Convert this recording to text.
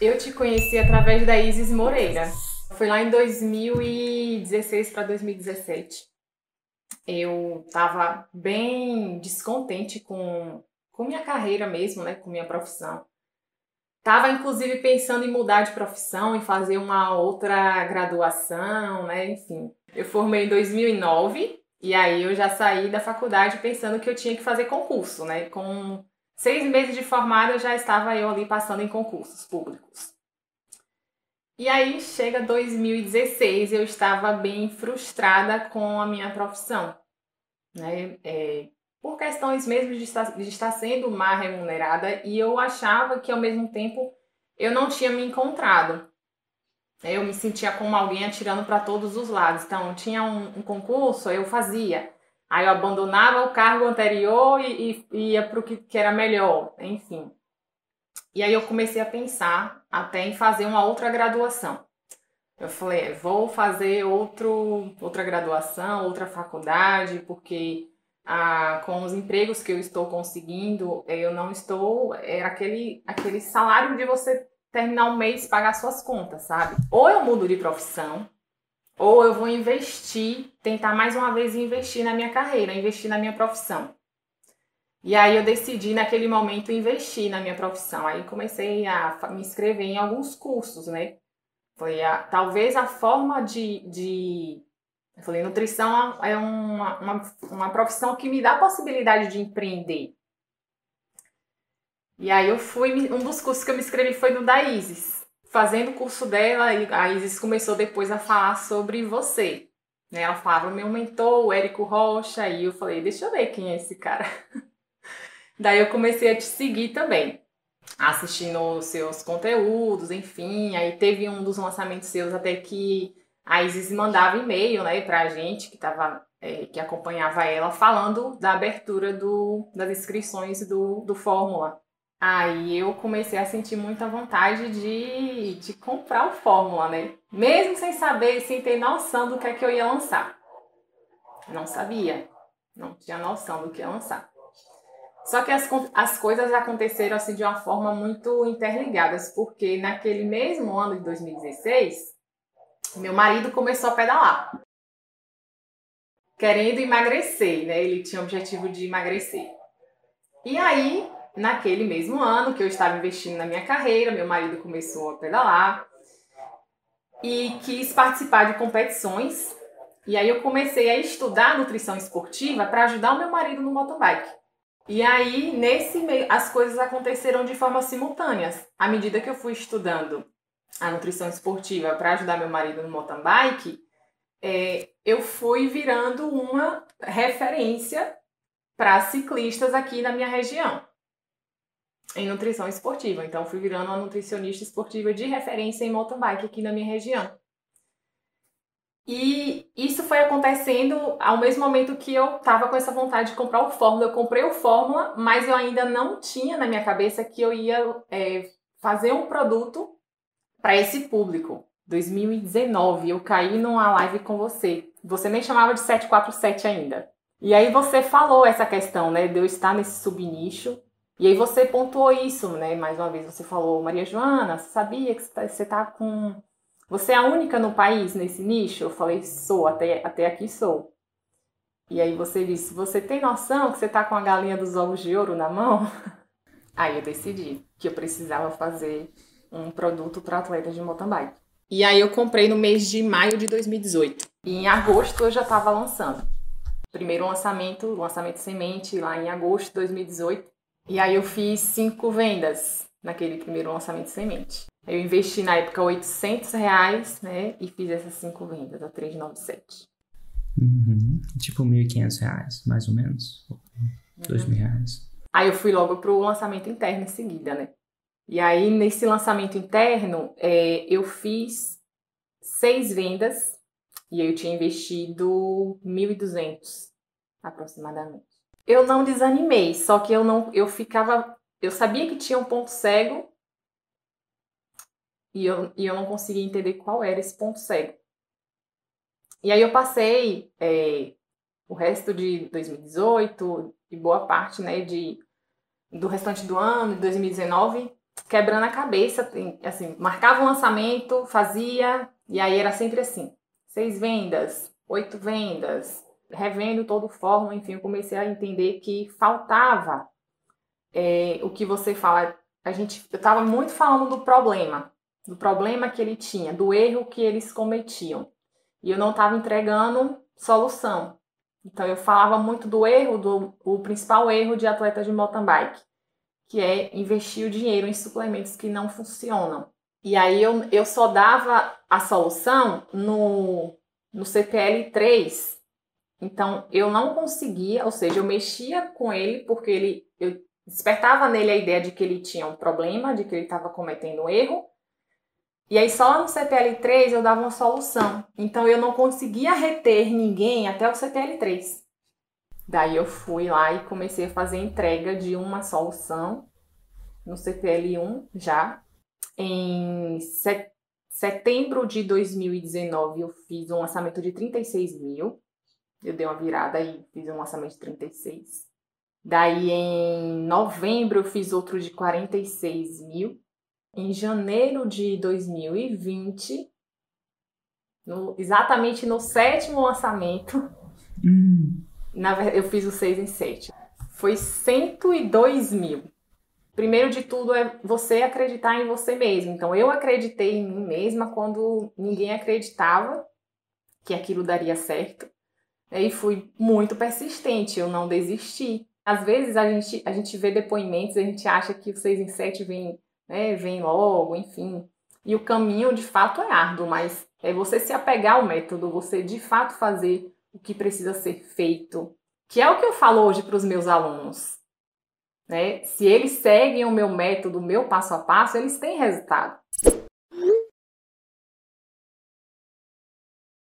Eu te conheci através da Isis Moreira. Foi lá em 2016 para 2017. Eu estava bem descontente com, com minha carreira mesmo, né? Com minha profissão. Tava inclusive pensando em mudar de profissão, em fazer uma outra graduação, né? Enfim. Eu formei em 2009 e aí eu já saí da faculdade pensando que eu tinha que fazer concurso, né? Com seis meses de formada já estava eu ali passando em concursos públicos. E aí chega 2016, eu estava bem frustrada com a minha profissão, né? É, por questões mesmo de estar, de estar sendo mal remunerada e eu achava que ao mesmo tempo eu não tinha me encontrado. Eu me sentia como alguém atirando para todos os lados. Então, tinha um, um, concurso, eu fazia. Aí eu abandonava o cargo anterior e, e ia para o que, que era melhor, enfim. E aí eu comecei a pensar até em fazer uma outra graduação. Eu falei, é, vou fazer outro, outra graduação, outra faculdade, porque ah, com os empregos que eu estou conseguindo, eu não estou. Era aquele, aquele salário de você terminar o mês e pagar suas contas, sabe? Ou eu mudo de profissão, ou eu vou investir, tentar mais uma vez investir na minha carreira, investir na minha profissão. E aí eu decidi naquele momento investir na minha profissão. Aí comecei a me inscrever em alguns cursos, né? Foi a, talvez a forma de, de eu falei, nutrição é uma, uma, uma profissão que me dá a possibilidade de empreender. E aí eu fui, um dos cursos que eu me inscrevi foi no da Isis. Fazendo o curso dela, a Isis começou depois a falar sobre você. Né? Ela falava, meu mentor, o Érico Rocha, e eu falei, deixa eu ver quem é esse cara. Daí eu comecei a te seguir também, assistindo os seus conteúdos, enfim. Aí teve um dos lançamentos seus até que a Isis mandava e-mail, né, pra gente que tava, é, que acompanhava ela, falando da abertura do, das inscrições do, do Fórmula. Aí eu comecei a sentir muita vontade de, de comprar o Fórmula, né? Mesmo sem saber, sem ter noção do que é que eu ia lançar. Não sabia, não tinha noção do que ia lançar. Só que as, as coisas aconteceram assim de uma forma muito interligadas, porque naquele mesmo ano de 2016, meu marido começou a pedalar. Querendo emagrecer, né? Ele tinha o objetivo de emagrecer. E aí, naquele mesmo ano que eu estava investindo na minha carreira, meu marido começou a pedalar e quis participar de competições. E aí eu comecei a estudar nutrição esportiva para ajudar o meu marido no mountain bike. E aí, nesse meio, as coisas aconteceram de forma simultânea. À medida que eu fui estudando a nutrição esportiva para ajudar meu marido no mountain bike, é, eu fui virando uma referência para ciclistas aqui na minha região em nutrição esportiva. Então, fui virando uma nutricionista esportiva de referência em mountain bike aqui na minha região. E isso foi acontecendo ao mesmo momento que eu estava com essa vontade de comprar o Fórmula. Eu comprei o Fórmula, mas eu ainda não tinha na minha cabeça que eu ia é, fazer um produto para esse público. 2019, eu caí numa live com você. Você nem chamava de 747 ainda. E aí você falou essa questão, né, de eu estar nesse subnicho. E aí você pontuou isso, né? Mais uma vez você falou, Maria Joana, você sabia que você está tá com. Você é a única no país nesse nicho? Eu falei, sou, até, até aqui sou. E aí você disse, você tem noção que você está com a galinha dos ovos de ouro na mão? Aí eu decidi que eu precisava fazer um produto para atletas de mountain bike. E aí eu comprei no mês de maio de 2018. E em agosto eu já estava lançando. Primeiro lançamento, lançamento semente lá em agosto de 2018. E aí eu fiz cinco vendas naquele primeiro lançamento semente. Eu investi na época 800 reais, né? E fiz essas cinco vendas, a 397. Uhum. Tipo 1.500 reais, mais ou menos. Dois mil reais. Aí eu fui logo pro lançamento interno em seguida, né? E aí, nesse lançamento interno, é, eu fiz seis vendas e eu tinha investido 1.200 aproximadamente. Eu não desanimei, só que eu não, eu ficava, eu sabia que tinha um ponto cego e eu, e eu não conseguia entender qual era esse ponto cego. E aí eu passei é, o resto de 2018 e boa parte né, de, do restante do ano, de 2019, quebrando a cabeça, assim, marcava um lançamento, fazia, e aí era sempre assim, seis vendas, oito vendas, revendo todo o fórum, enfim, eu comecei a entender que faltava é, o que você fala. A gente, eu estava muito falando do problema, do problema que ele tinha, do erro que eles cometiam. E eu não estava entregando solução. Então eu falava muito do erro, do o principal erro de atletas de mountain bike, que é investir o dinheiro em suplementos que não funcionam. E aí eu, eu só dava a solução no, no CPL 3. Então eu não conseguia, ou seja, eu mexia com ele porque ele eu despertava nele a ideia de que ele tinha um problema, de que ele estava cometendo um erro. E aí só no CPL 3 eu dava uma solução. Então eu não conseguia reter ninguém até o CPL 3. Daí eu fui lá e comecei a fazer entrega de uma solução no CPL 1 já. Em setembro de 2019 eu fiz um lançamento de 36 mil. Eu dei uma virada e fiz um lançamento de 36. Daí em novembro eu fiz outro de 46 mil. Em janeiro de 2020, no, exatamente no sétimo lançamento, hum. na, eu fiz o 6 em 7. Foi 102 mil. Primeiro de tudo é você acreditar em você mesmo. Então eu acreditei em mim mesma quando ninguém acreditava que aquilo daria certo. E fui muito persistente, eu não desisti. Às vezes a gente, a gente vê depoimentos, a gente acha que o 6 em 7 vem, né, vem logo, enfim. E o caminho de fato é árduo, mas é você se apegar ao método, você de fato fazer o que precisa ser feito. Que é o que eu falo hoje para os meus alunos. Né? Se eles seguem o meu método, o meu passo a passo, eles têm resultado.